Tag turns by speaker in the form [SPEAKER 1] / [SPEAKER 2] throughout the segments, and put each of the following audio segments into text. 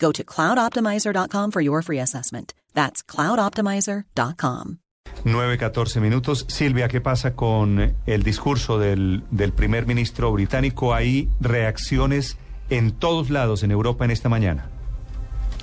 [SPEAKER 1] Go to cloudoptimizer.com for your free assessment. That's cloudoptimizer.com.
[SPEAKER 2] 9-14 minutos. Silvia, ¿qué pasa con el discurso del, del primer ministro británico? Hay reacciones en todos lados en Europa en esta mañana.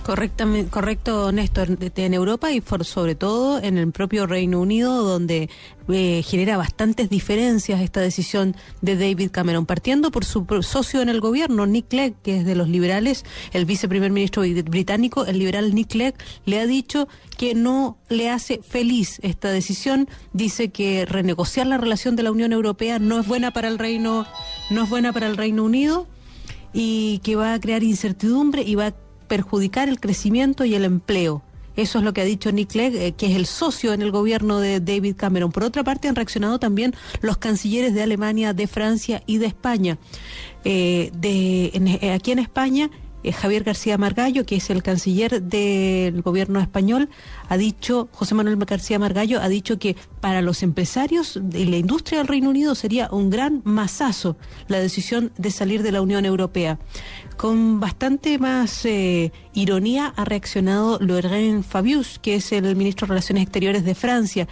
[SPEAKER 3] Correctamente, correcto, Néstor, en Europa y sobre todo en el propio Reino Unido, donde eh, genera bastantes diferencias esta decisión de David Cameron, partiendo por su socio en el gobierno, Nick Clegg, que es de los liberales, el viceprimer ministro británico, el liberal Nick Clegg, le ha dicho que no le hace feliz esta decisión, dice que renegociar la relación de la Unión Europea no es buena para el Reino, no es buena para el Reino Unido y que va a crear incertidumbre y va a perjudicar el crecimiento y el empleo. Eso es lo que ha dicho Nick Clegg, eh, que es el socio en el gobierno de David Cameron. Por otra parte, han reaccionado también los cancilleres de Alemania, de Francia y de España. Eh, de, eh, aquí en España, Javier García Margallo, que es el canciller del gobierno español, ha dicho, José Manuel García Margallo ha dicho que para los empresarios y la industria del Reino Unido sería un gran masazo la decisión de salir de la Unión Europea. Con bastante más eh, ironía ha reaccionado Laurent Fabius, que es el ministro de Relaciones Exteriores de Francia,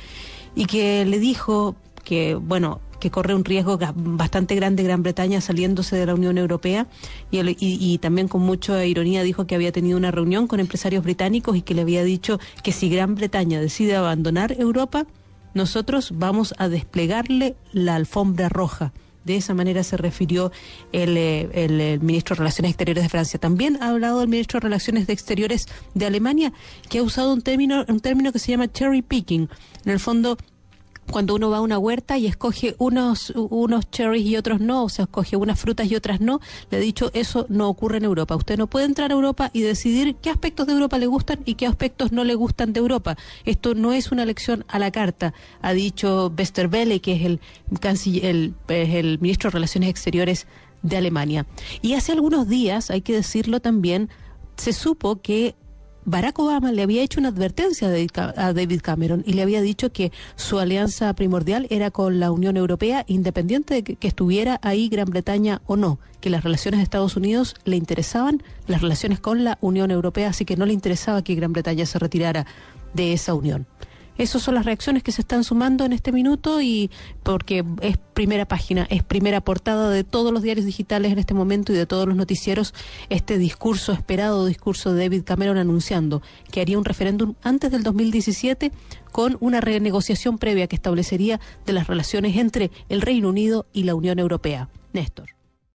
[SPEAKER 3] y que le dijo que, bueno, que corre un riesgo bastante grande Gran Bretaña saliéndose de la Unión Europea y, también con mucha ironía dijo que había tenido una reunión con empresarios británicos y que le había dicho que si Gran Bretaña decide abandonar Europa, nosotros vamos a desplegarle la alfombra roja. De esa manera se refirió el, eh, el, ministro de Relaciones Exteriores de Francia. También ha hablado el ministro de Relaciones Exteriores de Alemania, que ha usado un término, un término que se llama cherry picking. En el fondo, cuando uno va a una huerta y escoge unos, unos cherries y otros no, o sea, escoge unas frutas y otras no, le he dicho, eso no ocurre en Europa. Usted no puede entrar a Europa y decidir qué aspectos de Europa le gustan y qué aspectos no le gustan de Europa. Esto no es una elección a la carta, ha dicho Westerwelle, que es el, el, el ministro de Relaciones Exteriores de Alemania. Y hace algunos días, hay que decirlo también, se supo que Barack Obama le había hecho una advertencia a David Cameron y le había dicho que su alianza primordial era con la Unión Europea, independiente de que, estuviera ahí Gran Bretaña o no, que las relaciones de Estados Unidos le interesaban, las relaciones con la Unión Europea, así que no le interesaba que Gran Bretaña se retirara de esa unión. Esas son las reacciones que se están sumando en este minuto y porque es primera página, es primera portada de todos los diarios digitales en este momento y de todos los noticieros este discurso esperado, discurso de David Cameron anunciando que haría un referéndum antes del 2017 con una renegociación previa que establecería de las relaciones entre el Reino Unido y la Unión Europea. Néstor.